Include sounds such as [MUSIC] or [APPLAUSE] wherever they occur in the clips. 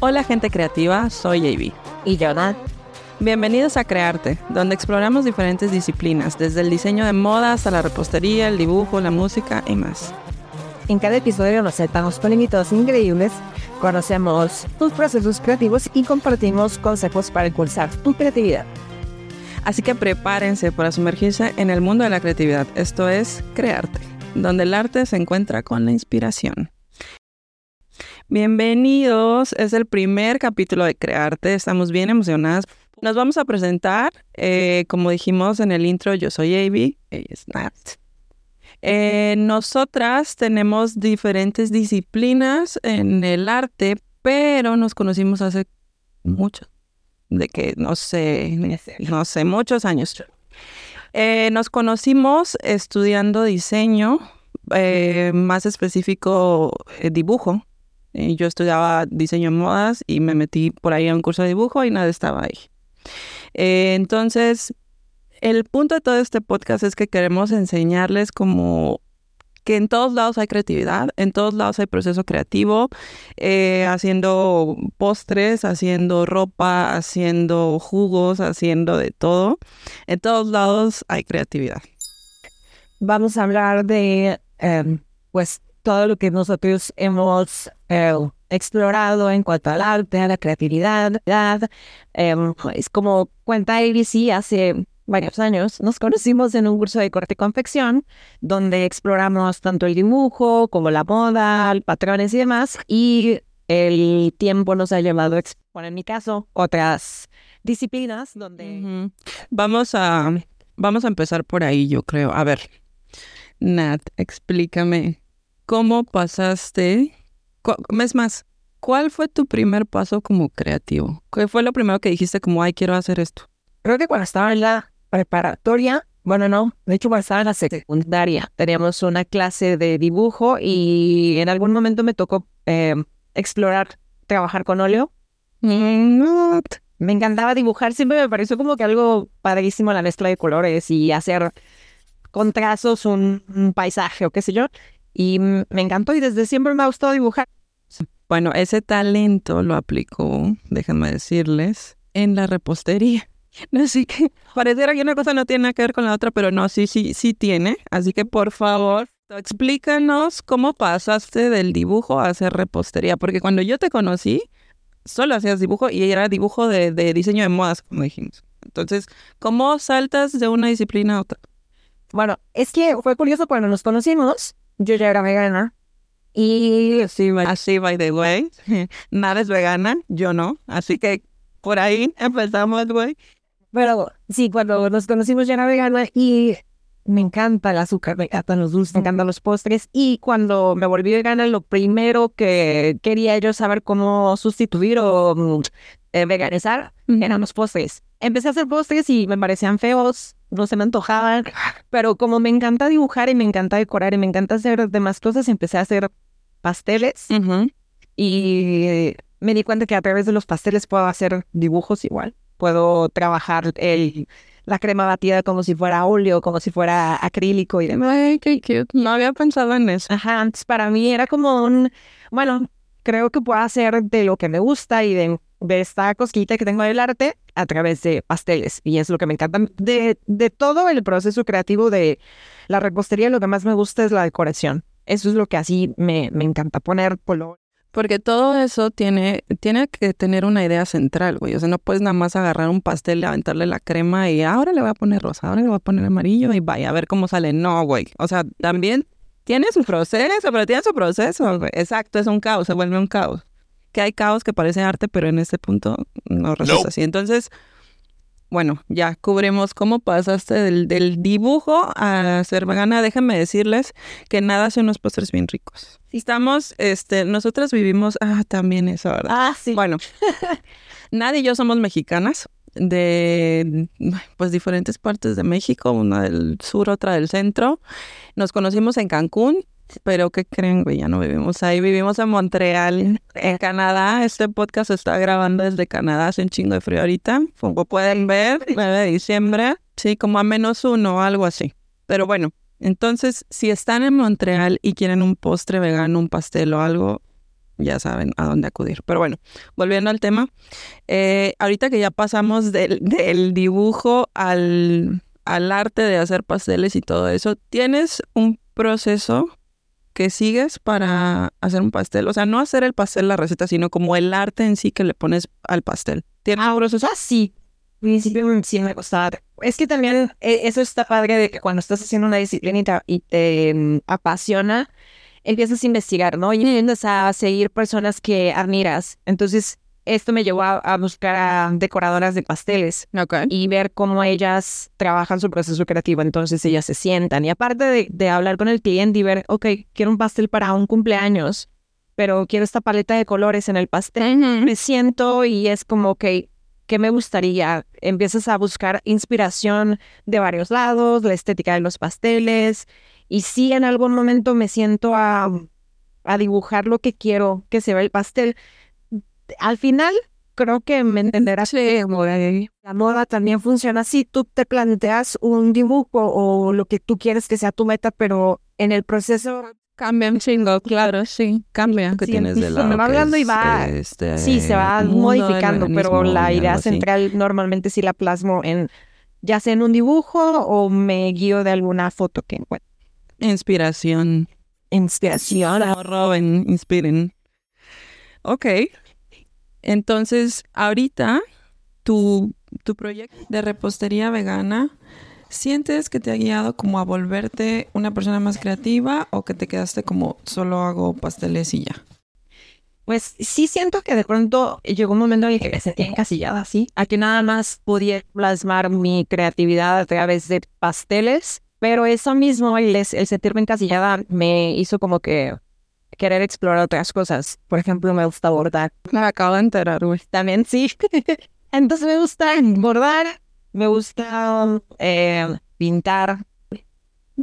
Hola gente creativa, soy JB. Y Jonathan. Bienvenidos a Crearte, donde exploramos diferentes disciplinas, desde el diseño de moda hasta la repostería, el dibujo, la música y más. En cada episodio nos sentamos con invitados increíbles, conocemos tus procesos creativos y compartimos consejos para impulsar tu creatividad. Así que prepárense para sumergirse en el mundo de la creatividad. Esto es Crearte, donde el arte se encuentra con la inspiración. Bienvenidos, es el primer capítulo de Crearte, estamos bien emocionadas. Nos vamos a presentar, eh, como dijimos en el intro, yo soy Avi, ella es Nat. Eh, nosotras tenemos diferentes disciplinas en el arte, pero nos conocimos hace mucho, de que no sé, no sé, muchos años. Eh, nos conocimos estudiando diseño, más específico eh, yo estudiaba diseño de modas y me metí por ahí a un curso de dibujo y nada estaba ahí. entonces, el punto de todo este podcast es que queremos enseñarles como que en todos lados hay creatividad, en todos lados hay proceso creativo, eh, haciendo postres, haciendo ropa, haciendo jugos, haciendo de todo. En todos lados hay creatividad. Vamos a hablar de, em, pues, todo lo que nosotros hemos eh, explorado en cuanto al arte, a la creatividad. Em, es como cuenta ABC hace varios años, nos conocimos en un curso de corte y confección, donde exploramos tanto el dibujo como la moda, patrones y demás, y el tiempo nos ha llevado a exponer, en mi caso, otras disciplinas donde... Vamos a, vamos a empezar por ahí, yo creo. A ver, Nat, explícame, ¿cómo pasaste? Es más, ¿cuál fue tu primer paso como creativo? ¿Qué fue lo primero que dijiste como, ay, quiero hacer esto? Creo que cuando estaba en la preparatoria, bueno, no, de hecho cuando estaba en la secundaria, teníamos una clase de dibujo y en algún momento me tocó em, explorar, trabajar con óleo. Me encantaba dibujar, siempre me pareció como que algo padrísimo la mezcla de colores y hacer con trazos un, paisaje o qué sé yo. Y me encantó y desde siempre me ha gustado dibujar. Bueno, ese talento lo aplicó, déjenme decirles, en la repostería. [LAUGHS] Así que pareciera que una cosa no tiene nada que ver con la otra, pero no, sí, sí, sí tiene. Así que por favor, explícanos cómo pasaste del dibujo a hacer repostería, porque cuando yo te conocí, solo hacías dibujo y era dibujo de, diseño de modas, como dijimos. Entonces, ¿cómo saltas de una disciplina a otra? Bueno, es que fue curioso cuando nos conocimos, yo ya era vegana. Y sí, así, by the way, [LAUGHS] nada es vegana, yo no. Así que por ahí empezamos, güey. Pero sí, cuando nos conocimos ya era vegana y me encanta el azúcar, me encantan los dulces, me encantan los postres. Y cuando me volví vegana, lo primero que quería yo saber cómo sustituir o mm, eh, veganizar eran los postres. Empecé a hacer postres y me parecían feos, no se me antojaban, pero como me encanta dibujar y me encanta decorar y me encanta hacer demás cosas, empecé a hacer pasteles y me di cuenta que a través de los pasteles puedo hacer dibujos igual puedo trabajar el, la crema batida como si fuera óleo, como si fuera acrílico y demás. Ay, qué cute. No había pensado en eso. Ajá, antes para mí era como un, bueno, creo que puedo hacer de lo que me gusta y de, de esta cosquita que tengo del arte a través de pasteles. Y es lo que me encanta. De, de todo el proceso creativo de la repostería, lo que más me gusta es la decoración. Eso es lo que así me, me encanta poner color porque todo eso tiene, tiene que tener una idea central, güey. O sea, no puedes nada más agarrar un pastel, aventarle la crema y ahora le voy a poner rosa, ahora le voy a poner amarillo y vaya a ver cómo sale. No, güey. O sea, también tiene su proceso, pero tiene su proceso. Exacto, es un caos, se vuelve un caos. Que hay caos que parece arte, pero en este punto no resulta así. Entonces, bueno, ya cubrimos cómo pasaste del, del, dibujo a ser vegana. Déjenme decirles que nada hace unos postres bien ricos. Estamos, este, nosotras vivimos, ah, también eso, ¿verdad? Ah, sí. Bueno, [LAUGHS] Nadie y yo somos mexicanas de, pues, diferentes partes de México, una del sur, otra del centro. Nos conocimos en Cancún pero ¿qué creen, güey? Ya no vivimos ahí, vivimos en Montreal, en Canadá. Este podcast se está grabando desde Canadá, hace un chingo de frío ahorita. Como pueden ver, 9 de diciembre, sí, como a menos uno, algo así. Pero bueno, entonces, si están en Montreal y quieren un postre vegano, un pastel o algo, ya saben a dónde acudir. Pero bueno, volviendo al tema, eh, ahorita que ya pasamos del, del dibujo al, al arte de hacer pasteles y todo eso, ¿tienes un proceso que sigues para hacer un pastel? O sea, no hacer el pastel, la receta, sino como el arte en sí que le pones al pastel. ¿Tienes un proceso? Ah, sí. Al principio sí me costaba. Es que también eh, eso está padre de que cuando estás haciendo una disciplina y te, y te, mm, apasiona, empiezas a investigar, ¿no? Y empiezas a seguir personas que admiras. Entonces, esto me llevó a, a buscar a decoradoras de pasteles y ver cómo ellas trabajan su proceso creativo. Entonces ellas se sientan. Y aparte de, de hablar con el cliente y ver, ok, quiero un pastel para un cumpleaños, pero quiero esta paleta de colores en el pastel, me siento y es como, ok, ¿qué me gustaría? Empiezas a buscar inspiración de varios lados, la estética de los pasteles. Y sí, en algún momento me siento a, a dibujar lo que quiero que se vea el pastel. Al final, creo que me entenderás de- la moda también funciona así. Tú te planteas un dibujo o lo que tú quieres que sea tu meta, pero en el proceso Cambia un chingo, claro, sí. Cambia. Que Sí, tienes de se lado. me va hablando y va- este, sí se va mundo, modificando, pero la idea así. central normalmente sí la plasmo en ya sea en un dibujo o me guío de alguna foto que encuentro. Inspiración. Inspiración. Roben, inspiren. Ok. Entonces, ahorita, tu, tu proyecto de repostería vegana, ¿sientes que te ha guiado como a volverte una persona más creativa o que te quedaste como solo hago pasteles y ya? Pues sí siento que de pronto llegó un momento en que me sentí encasillada así, a que nada más podía plasmar mi creatividad a través de pasteles, pero eso mismo, el, el sentirme encasillada, me hizo como que querer explorar otras cosas. Por ejemplo, me gusta bordar. Me acabo de enterar, güey. También sí. [LAUGHS] Entonces me gusta bordar, me gusta eh, pintar.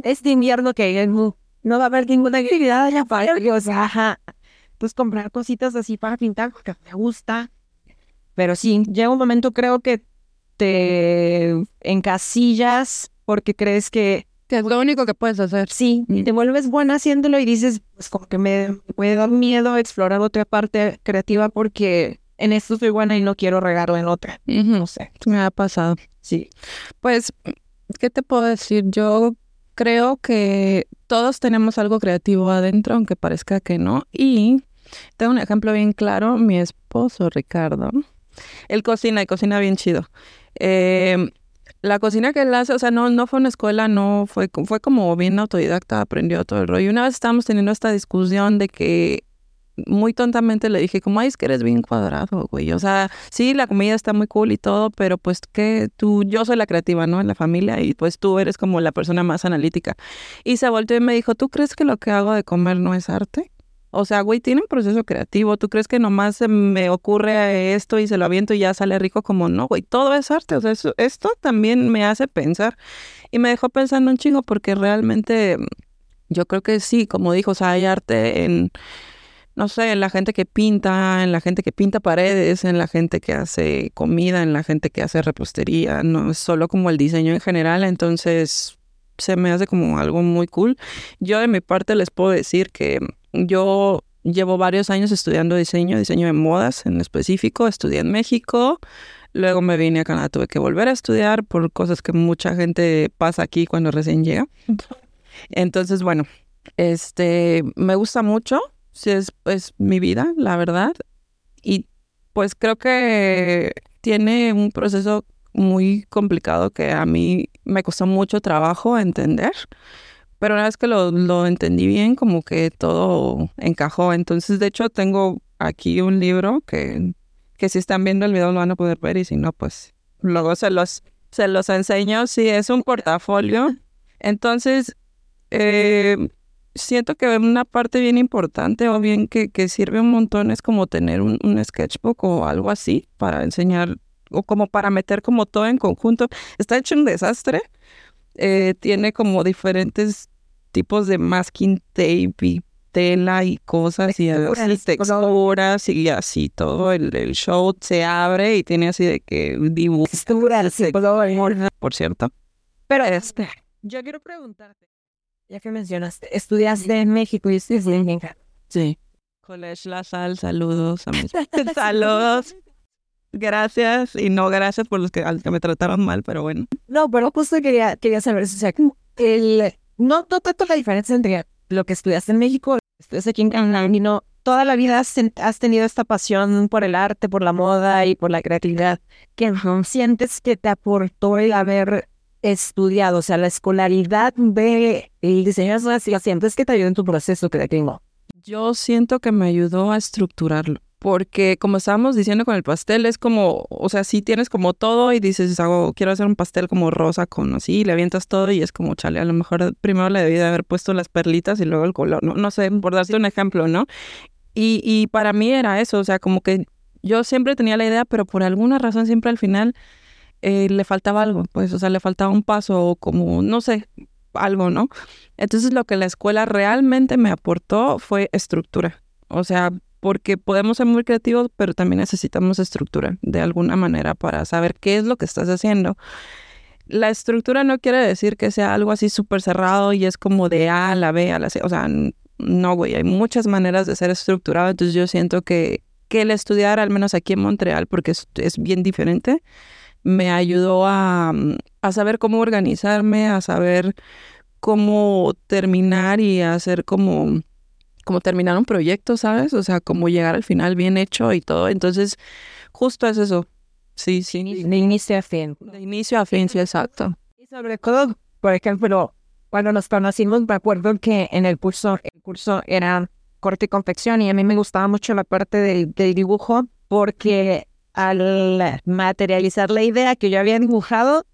Este invierno que no, va a haber ninguna actividad allá para o sea, ajá. pues comprar cositas así para pintar porque me gusta. Pero sí, llega un momento creo que te encasillas porque crees que Que es lo único que puedes hacer. sí, y te vuelves buena haciéndolo y dices, pues como que me puede dar miedo explorar otra parte creativa porque en esto soy buena y no quiero regarlo en otra. No sé. Me ha pasado. Sí. Pues, ¿qué te puedo decir? Yo creo que todos tenemos algo creativo adentro, aunque parezca que no. Y tengo un ejemplo bien claro. Mi esposo, Ricardo, él cocina y cocina bien chido. Eh, la cocina que él hace, o sea, no, no fue una escuela, no fue, fue como bien autodidacta, aprendió todo el rollo. Y una vez estábamos teniendo esta discusión de que muy tontamente le dije, como, ay, es que eres bien cuadrado, güey. O sea, sí, la comida está muy cool y todo, pero pues que tú, yo soy la creativa, ¿no? En la familia y pues tú eres como la persona más analítica. Y se volteó y me dijo, ¿tú crees que lo que hago de comer no es arte? O sea, güey, tiene un proceso creativo. ¿Tú crees que nomás me ocurre esto y se lo aviento y ya sale rico? Como no, güey, todo es arte. O sea, eso- esto también me hace pensar. Y me dejó pensando un chingo porque realmente mm, yo creo que sí, como dijo, o sea, hay arte en, no sé, en la gente que pinta, en la gente que pinta paredes, en la gente que hace comida, en la gente que hace repostería, no es solo como el diseño en general, entonces se me hace como algo muy cool. Yo de mi parte les puedo decir que yo llevo varios años estudiando diseño, diseño de modas en específico, estudié en México, luego me vine a Canadá, tuve que volver a estudiar por cosas que mucha gente pasa aquí cuando recién llega. Entonces, bueno, este, me gusta mucho, sí es, es mi vida, la verdad, y pues creo que tiene un proceso muy complicado que a mí me costó mucho trabajo entender, pero una vez que lo, lo entendí bien, como que todo encajó. Entonces, de hecho, tengo aquí un libro que, que si están viendo el video lo van a poder ver y si no, pues luego se los, se los enseño. Sí, es un portafolio. Entonces, eh, siento que una parte bien importante o bien que, que sirve un montón es como tener un, un sketchbook o algo así para enseñar o como para meter como todo en conjunto. Está hecho un desastre. Eh, tiene como diferentes tipos de masking tape y tela y cosas y así, Texturas, texturas y así todo el, el show se abre y tiene así de que dibujos, Texturas, sí, color. por cierto. Pero este, yo quiero preguntarte, ya que mencionaste, estudiaste en México y estudiaste en México. Sí. College La Sal, saludos a mis [LAUGHS] saludos. Gracias y no gracias por los que, que me trataron mal, pero bueno. No, pero justo quería, quería saber, o sea, el, no, tanto la diferencia entre lo que estudiaste en México, estudiaste aquí en Canadá, y no, toda la vida has, ten- has tenido esta pasión por el arte, por la moda y por la creatividad, que sientes que te aportó el haber estudiado, o sea, la escolaridad de el diseño de modas, ¿la sientes que te ayudó en tu proceso creativo? Yo siento que me ayudó a estructurarlo, porque como estábamos diciendo con el pastel, es como, o sea, sí tienes como todo y dices, hago, quiero hacer un pastel como rosa con así, y le avientas todo y es como, chale, a lo mejor primero le debí de haber puesto las perlitas y luego el color, no, no sé, por darte un ejemplo, ¿no? Y, y para mí era eso, o sea, como que yo siempre tenía la idea, pero por alguna razón siempre al final eh, le faltaba algo, pues, o sea, le faltaba un paso o como, no sé, algo, ¿no? Entonces lo que la escuela realmente me aportó fue estructura, o sea, porque podemos ser muy creativos, pero también necesitamos estructura de alguna manera para saber qué es lo que estás haciendo. La estructura no quiere decir que sea algo así súper cerrado y es como de A a la B a la C, o sea, no, güey, hay muchas maneras de ser estructurado, entonces yo siento que, que el estudiar, al menos aquí en Montreal, porque es, es bien diferente, me ayudó a, a saber cómo organizarme, a saber cómo terminar y hacer como, como terminar un proyecto, ¿sabes? O sea, como llegar al final bien hecho y todo. Entonces, justo es eso. Sí, sí. De inicio a fin. De inicio a fin, sí, exacto. Y sobre todo, por ejemplo, cuando nos conocimos, me acuerdo que en el curso, el curso era corte y confección y a mí me gustaba mucho la parte del, del dibujo porque al materializar la idea que yo había dibujado,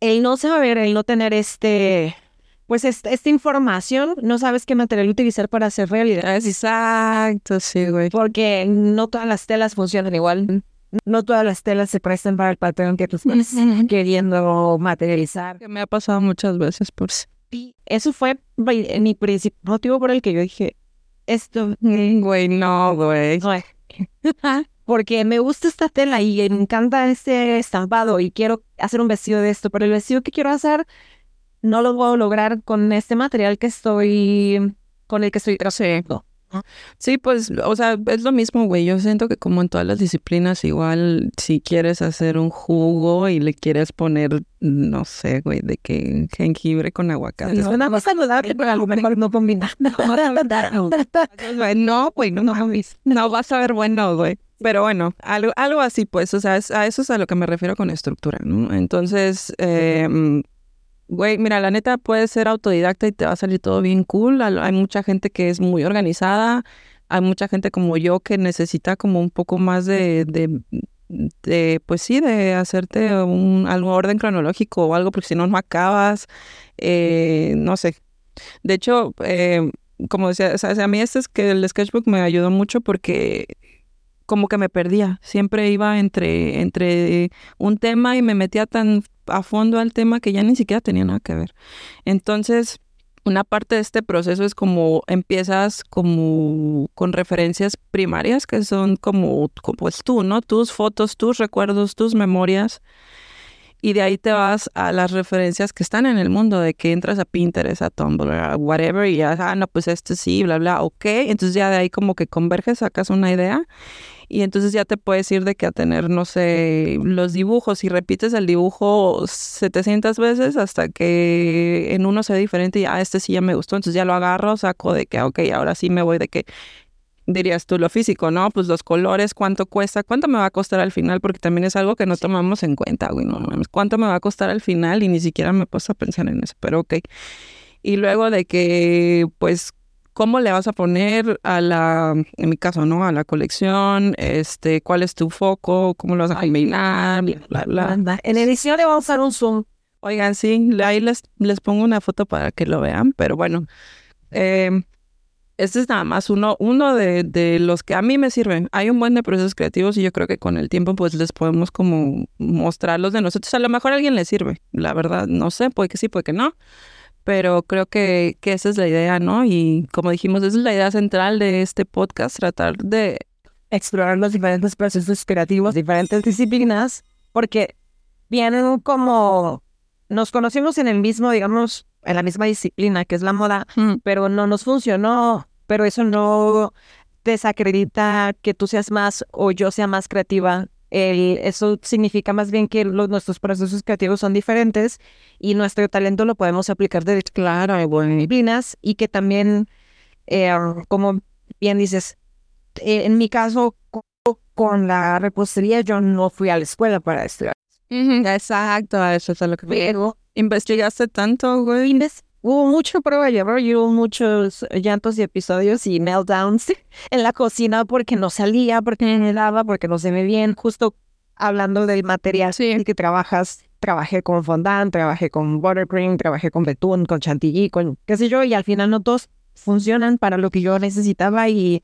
el no saber, el no tener este, pues est- esta información, no sabes qué material utilizar para hacer realidad. Exacto, sí, güey. Porque no todas las telas funcionan igual. No todas las telas se prestan para el patrón que tú [LAUGHS] estás queriendo materializar. Que me ha pasado muchas veces por sí. Y eso fue mi principal motivo por el que yo dije, esto Güey, no, güey. no es. [LAUGHS] Porque me gusta esta tela y me encanta este estampado y quiero hacer un vestido de esto, pero el vestido que quiero hacer no lo puedo lograr con este material que estoy, con el que estoy trabajando. Sí, pues, o sea, es lo mismo, güey. Yo siento que como en todas las disciplinas, igual si quieres hacer un jugo y le quieres poner, no sé, güey, de que jengibre con aguacate. Suena más saludable, pero a lo mejor no combina. [LAUGHS] [LAUGHS] No, güey, no, no, no vas a ver bueno, güey. Pero bueno, algo, algo así, pues, o sea, es- a eso es a lo que me refiero con estructura, ¿no? Entonces, eh, güey, mira, la neta puedes ser autodidacta y te va a salir todo bien cool. Hay mucha gente que es muy organizada, hay mucha gente como yo que necesita como un poco más de, de, pues sí, de hacerte un algún orden cronológico o algo, porque si no, no acabas, eh, no sé. De hecho, eh, como decía, a mí este es que el sketchbook me ayudó mucho porque como que me perdía. Siempre iba entre, entre un tema y me metía tan a fondo al tema que ya ni siquiera tenía nada que ver. Entonces, una parte de este proceso es como empiezas como con referencias primarias que son como, como, pues tú, ¿no? Tus fotos, tus recuerdos, tus memorias. Y de ahí te vas a las referencias que están en el mundo, de que entras a Pinterest, a Tumblr, a whatever, y ya, ah, no, pues este sí, bla, bla, ok. Entonces ya de ahí como que converges, sacas una idea y entonces ya te puedes ir de que a tener, no sé, los dibujos y repites el dibujo 700 veces hasta que en uno sea diferente y, ah, este sí ya me gustó, entonces ya lo agarro, saco de que, ok, ahora sí me voy de que dirías tú lo físico, ¿no? Pues los colores, cuánto cuesta, cuánto me va a costar al final, porque también es algo que no tomamos en cuenta, güey, no mames, cuánto me va a costar al final y ni siquiera me he puesto a pensar en eso, pero ok. Y luego de que, pues, ¿cómo le vas a poner a la, en mi caso, ¿no? A la colección, este, cuál es tu foco, cómo lo vas a combinar, bla, bla, bla. En edición le vamos a dar un zoom. Oigan, sí, ahí les, les pongo una foto para que lo vean, pero bueno, eh, este es nada más uno, uno de, de los que a mí me sirven. Hay un buen de procesos creativos y yo creo que con el tiempo pues les podemos como mostrar los de nosotros. A lo mejor a alguien le sirve, la verdad, no sé, puede que sí, puede que no, pero creo que, que esa es la idea, ¿no? Y como dijimos, esa es la idea central de este podcast, tratar de... explorar los diferentes procesos creativos, diferentes disciplinas, porque vienen como nos conocimos en el mismo, digamos, en la misma disciplina que es la moda, Mm, pero no nos funcionó pero eso no desacredita que tú seas más o yo sea más creativa. Eso significa más bien que los, nuestros procesos creativos son diferentes y nuestro talento lo podemos aplicar de claro en disciplinas y que también, eh, como bien dices, eh, en mi caso con la repostería yo no fui a la escuela para estudiar. Exacto, eso es lo que... Pero ¿Investigaste tanto, güey? Hubo mucho prueba y error y hubo muchos llantos y episodios y meltdowns [LAUGHS] en la cocina porque no salía, porque no me daba, porque no se ve bien. Justo hablando del material sí. que trabajas, trabajé con fondant, trabajé con buttercream, trabajé con betún, con chantilly, con qué sé yo, y al final no todos funcionan para lo que yo necesitaba y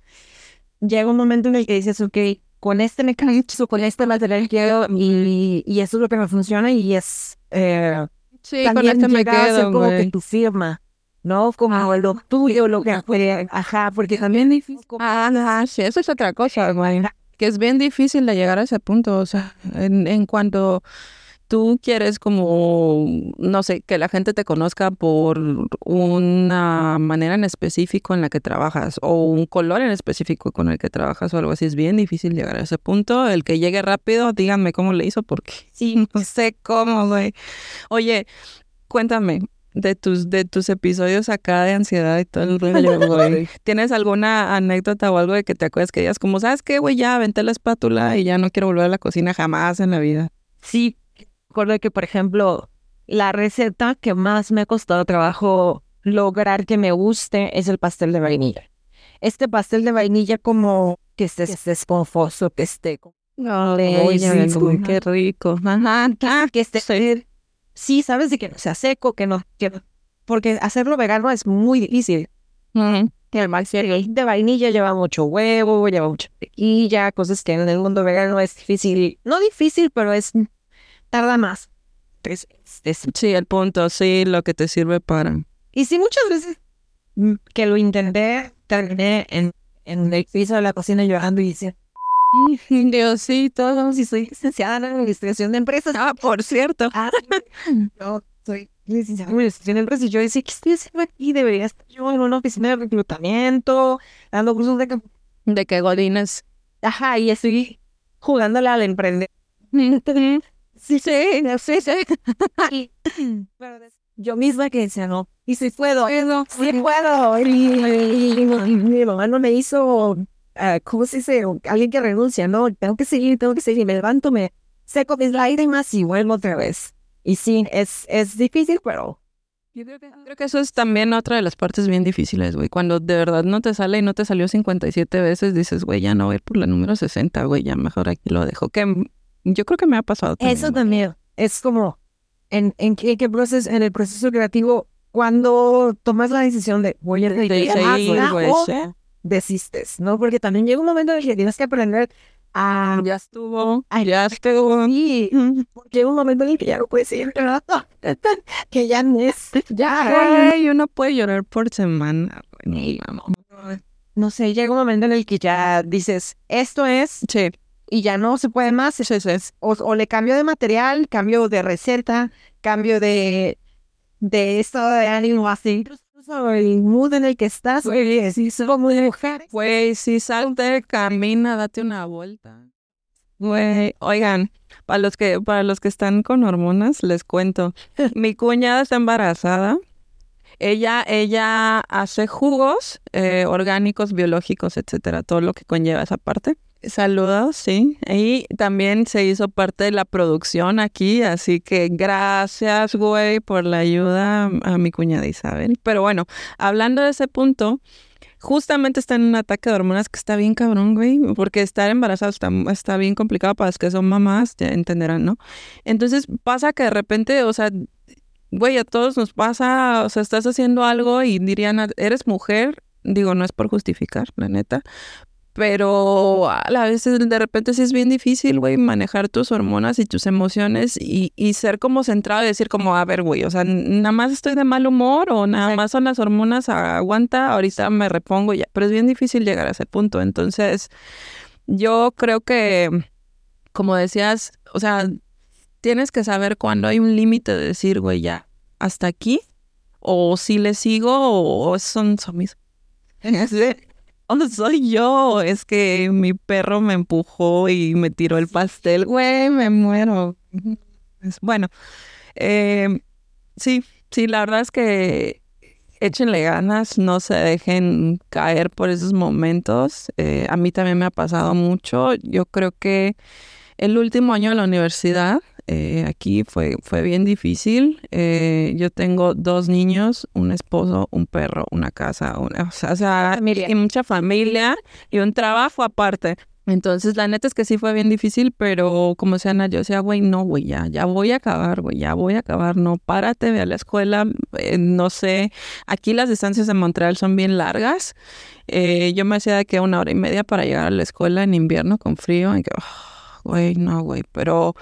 llega un momento en el que dices, ok, con este mecanismo, con este material quiero y, y eso es lo que me funciona y es... Eh, Sí, con este me quedo, como que tu firma, ¿no? Como lo tuyo, lo que fue, ajá, porque también es difícil. Ah, sí, eso es otra cosa, güey. Que es bien difícil de llegar a ese punto, o sea, en, en cuanto tú quieres como, no sé, que la gente te conozca por una manera en específico en la que trabajas o un color en específico con el que trabajas o algo así, es bien difícil llegar a ese punto. El que llegue rápido, díganme cómo le hizo porque [LAUGHS] sí, no sé cómo, güey. Oye, cuéntame, de tus, de tus episodios acá de ansiedad y todo el rollo, [LAUGHS] güey. ¿Tienes alguna anécdota o algo de que te acuerdas que digas como, sabes qué, güey, ya aventé la espátula y ya no quiero volver a la cocina jamás en la vida? Sí, recuerdo que, por ejemplo, la receta que más me ha costado trabajo lograr que me guste es el pastel de vainilla. Este pastel de vainilla como que esté, esponjoso, que esté... Oh, qué rico. Ajá, que esté... Sí, sabes de que no sea seco, que no... Que, porque hacerlo vegano es muy difícil. El pastel de vainilla lleva mucho huevo, lleva mucha tequilla, cosas que en el mundo vegano es difícil. No difícil, pero es tarda más. sí, el punto, sí, lo que te sirve para. Y sí, muchas veces que lo intenté, terminé en, en el piso de la cocina llorando y diciendo, Diosito, si soy licenciada en administración de empresas. Ah, por cierto. Ah, no, soy licenciada en administración de empresas. Y yo decía, ¿qué estoy haciendo aquí? Debería estar yo en una oficina de reclutamiento, dando cursos de... De que godines. Ajá, y estoy jugándole al emprender. Sí, sí, sí, sí. yo misma que decía, no, y si puedo, sí puedo. Y, mi mamá no me hizo, uh, ¿cómo se dice? Alguien que renuncia, no, tengo que seguir, tengo que seguir. Me levanto, me seco mis lágrimas y vuelvo otra vez. Y sí, es, es difícil, pero yo creo, que, creo que eso es también otra de las partes bien difíciles, güey. Cuando de verdad no te sale y no te salió 57 veces, dices, güey, ya no voy por la número 60, güey, ya mejor aquí lo dejo. Que yo creo que me ha pasado también. Eso también. Es como, en, en, qué, qué proceso, en el proceso creativo, cuando tomas la decisión de voy a seguir, o desistes, ¿no? Porque también llega un momento en que tienes que aprender a... Ya estuvo, ya estuvo. Y llega un momento en el que ya no puedes seguir llorando, [LAUGHS] que ya no es, ya. Ay, uno puede llorar por semana. No sé, llega un momento en el que ya dices, esto es... Sí y ya no se puede más. Eso es. O, le cambio de material, cambio de receta, cambio de, de estado de ánimo así. El mood en el que estás, güey, sí, como de mujer. Güey, si salte, camina, date una vuelta. Güey, oigan, para los que, para los que están con hormonas, les cuento. [LAUGHS] Mi cuñada está embarazada. Ella, ella hace jugos eh, orgánicos, biológicos, etcétera, todo lo que conlleva esa parte. Saludos, sí. Y también se hizo parte de la producción aquí, así que gracias, güey, por la ayuda a mi cuñada Isabel. Pero bueno, hablando de ese punto, justamente está en un ataque de hormonas que está bien cabrón, güey, porque estar embarazado está, bien complicado para las que son mamás, ya entenderán, ¿no? Entonces pasa que de repente, o sea, güey, a todos nos pasa, o sea, estás haciendo algo y dirían, eres mujer, digo, no es por justificar, la neta, pero a la vez de repente sí es bien difícil, güey, manejar tus hormonas y tus emociones y, y ser como centrado y decir como, a ver, güey, o sea, nada más estoy de mal humor o nada más son las hormonas, aguanta, ahorita me repongo ya, pero es bien difícil llegar a ese punto. Entonces, yo creo que, como decías, o sea, tienes que saber cuándo hay un límite de decir, güey, ya, hasta aquí, o si le sigo, o, son, son [LAUGHS] mis ¿Dónde soy yo? Es que mi perro me empujó y me tiró el pastel. Güey, me muero. Bueno, eh, sí, sí, la verdad es que échenle ganas, no se dejen caer por esos momentos. Eh, a mí también me ha pasado mucho. Yo creo que el último año de la universidad eh, aquí fue, fue bien difícil. Eh, yo tengo dos niños, un esposo, un perro, una casa, una, [LAUGHS] o sea, y mucha familia y un trabajo aparte. Entonces, la neta es que sí fue bien difícil, pero como sea, Ana, yo decía, güey, no, güey, ya, ya voy a acabar, güey, ya voy a acabar, no, párate, ve a la escuela, eh, no sé, aquí las distancias en Montreal son bien largas, eh, yo me hacía de que una hora y media para llegar a la escuela en invierno con frío, y que, oh, güey, no, güey, pero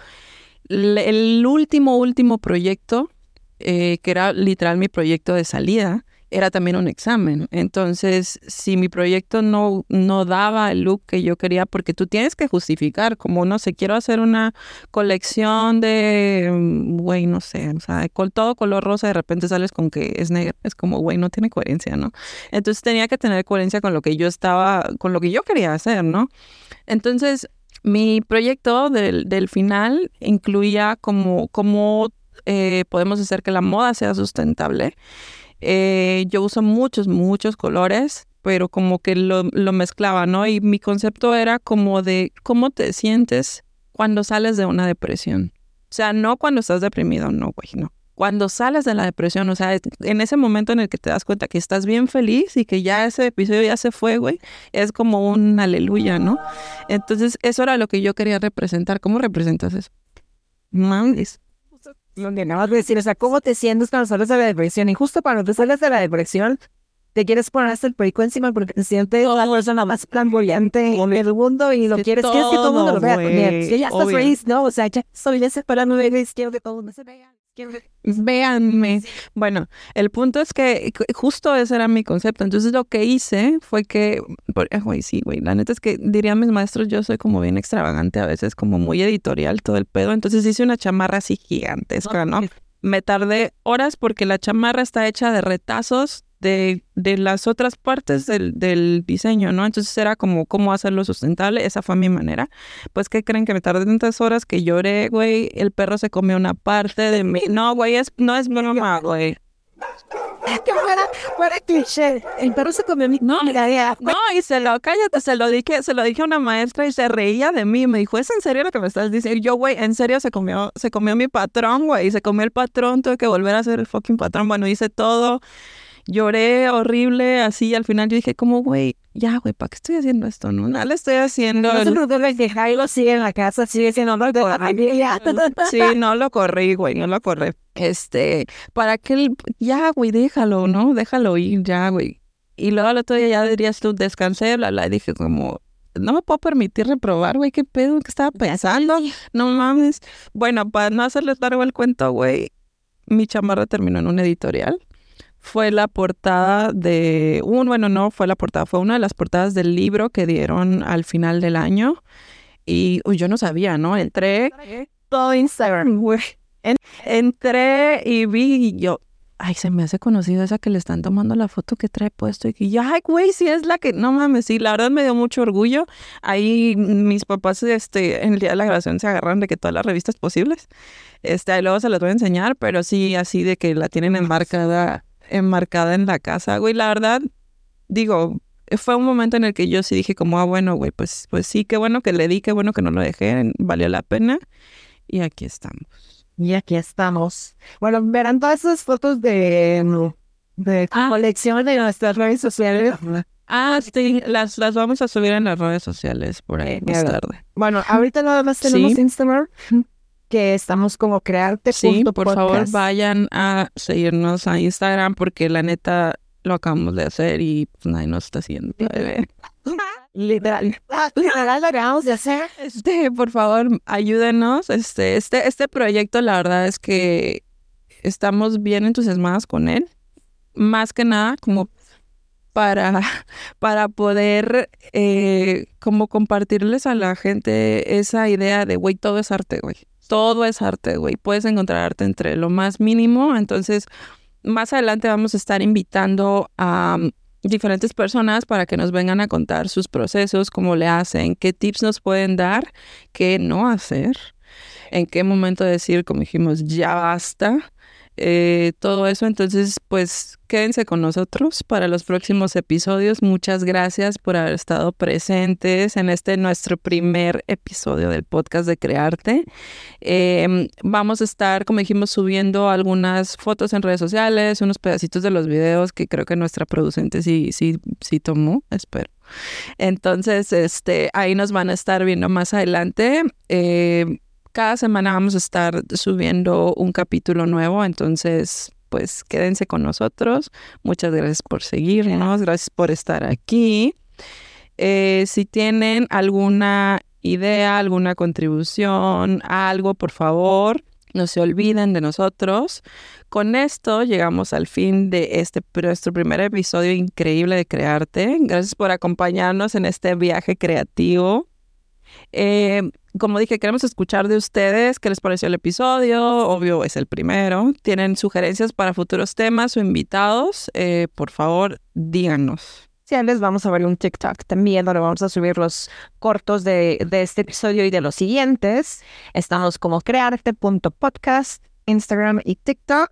el último, último proyecto, eh, que era literal mi proyecto de salida, era también un examen. Entonces, si mi proyecto no, no daba el look que yo quería, porque tú tienes que justificar, como no sé, quiero hacer una colección de, mm, güey, no sé, o sea, con todo color rosa, de repente sales con que es negra, es como, güey, no tiene coherencia, ¿no? Entonces tenía que tener coherencia con lo que yo estaba, con lo que yo quería hacer, ¿no? Entonces, mi proyecto del, del final incluía como, cómo eh, podemos hacer que la moda sea sustentable. Eh, yo uso muchos, muchos colores, pero como que lo, lo mezclaba, ¿no? Y mi concepto era como de cómo te sientes cuando sales de una depresión. O sea, no cuando estás deprimido, no, güey, no. Cuando sales de la depresión, o sea, en ese momento en el que te das cuenta que estás bien feliz y que ya ese episodio ya se fue, güey, es como un aleluya, ¿no? Entonces, eso era lo que yo quería representar. ¿Cómo representas eso? Mames donde nada más decir, o sea, ¿cómo te sientes cuando sales de la depresión? Y justo cuando te sales de la depresión, te quieres poner hasta el perico encima porque te sientes la persona más flamboyante en el mundo y lo quieres, quieres que todo el mundo lo vea también. ya estás feliz, ¿no? O sea, ya soy desesperado, quiero que todo el mundo se vea. Véanme. Bueno, el punto es que justo ese era mi concepto. Entonces lo que hice fue que, güey, sí, güey, la neta es que dirían mis maestros, yo soy como bien extravagante a veces, como muy editorial todo el pedo. Entonces hice una chamarra así gigantesca, ¿no? Me tardé horas porque la chamarra está hecha de retazos de, de las otras partes del, del, diseño, ¿no? Entonces era como cómo hacerlo sustentable, esa fue mi manera. Pues, ¿qué creen que me tardé tantas horas que lloré, güey? El perro se comió una parte de mí. No, güey, es, no es broma, güey. [LAUGHS] Que fuera, fuera cliché. El perro se comió mi. No, [LAUGHS] no, y se lo, cállate, se lo dije, se lo dije a una maestra y se reía de mí. Me dijo, ¿es en serio lo que me estás diciendo? Yo, güey, en serio se comió, se comió mi patrón, güey. Se comió el patrón, tuve que volver a hacer el fucking patrón. Bueno, hice todo lloré horrible, así, al final yo dije como, güey, ya, güey, ¿para qué estoy haciendo esto? No, nada le estoy haciendo. No se preocupe que Jairo sigue en la casa, sigue siendo no [LAUGHS] Sí, no lo corrí, güey, no lo corrí. Este, para que, ya, güey, déjalo, ¿no? Déjalo ir, ya, güey. Y luego al otro día ya dirías tú, descansé, bla, bla, y dije como, no me puedo permitir reprobar, güey, qué pedo, qué estaba pensando, no mames. Bueno, para no hacerles largo el cuento, güey, mi chamarra terminó en un editorial fue la portada de un, bueno, no fue la portada, fue una de las portadas del libro que dieron al final del año. Y yo no sabía, ¿no? Entré todo Instagram, entré y vi y yo, ay, se me hace conocido esa que le están tomando la foto que trae puesto. Y yo, ay, güey, sí es la que, no mames, sí, la verdad me dio mucho orgullo. Ahí mis papás, este, en el día de la grabación se agarraron de que todas las revistas posibles. Este, ahí luego se las voy a enseñar, pero sí, así de que la tienen enmarcada enmarcada en la casa, güey. La verdad, digo, fue un momento en el que yo sí dije como, ah, bueno, güey, pues, pues sí, qué bueno que le di, qué bueno que no lo dejé, valió la pena. Y aquí estamos. Y aquí estamos. Bueno, verán todas esas fotos de, de ah. colección de nuestras redes sociales. Ah, sí, las, las vamos a subir en las redes sociales por ahí más tarde. Bueno, ahorita nada más tenemos Instagram que estamos como crearte. Sí, por favor vayan a seguirnos a Instagram porque la neta lo acabamos de hacer y pues nadie nos está haciendo. [LAUGHS] Literal. Literal lo acabamos de hacer. Este, por favor, ayúdenos. Este, este, este proyecto, la verdad es que estamos bien entusiasmadas con él. Más que nada, como para, [LAUGHS] para poder eh, como compartirles a la gente esa idea de, güey, todo es arte, güey todo es arte, güey. Puedes encontrar arte entre lo más mínimo. Entonces, más adelante vamos a estar invitando a diferentes personas para que nos vengan a contar sus procesos, cómo le hacen, qué tips nos pueden dar, qué no hacer, en qué momento decir, como dijimos, ya basta eh, todo eso. Entonces, pues quédense con nosotros para los próximos episodios. Muchas gracias por haber estado presentes en este nuestro primer episodio del podcast de Crearte. Em, vamos a estar, como dijimos, subiendo algunas fotos en redes sociales, unos pedacitos de los videos que creo que nuestra producente sí, sí, sí tomó, espero. Entonces, este, ahí nos van a estar viendo más adelante. Eh, cada semana vamos a estar subiendo un capítulo nuevo, entonces pues quédense con nosotros. Muchas gracias por seguirnos, gracias por estar aquí. Eh, si tienen alguna idea, alguna contribución, algo, por favor, no se olviden de nosotros. Con esto llegamos al fin de este nuestro primer episodio increíble de Crearte. Gracias por acompañarnos en este viaje creativo. Eh, como dije, queremos escuchar de ustedes qué les pareció el episodio. Obvio, es el primero. ¿Tienen sugerencias para futuros temas o invitados? Eh, por favor, díganos. Sí, les vamos a ver un TikTok también, donde vamos a subir los cortos de, de este episodio y de los siguientes. Estamos como crearte.podcast, Instagram y TikTok.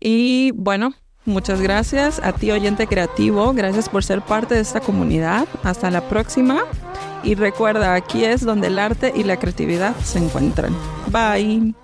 Y bueno, muchas gracias a ti, oyente creativo. Gracias por ser parte de esta comunidad. Hasta la próxima. Y recuerda, aquí es donde el arte y la creatividad se encuentran. Bye.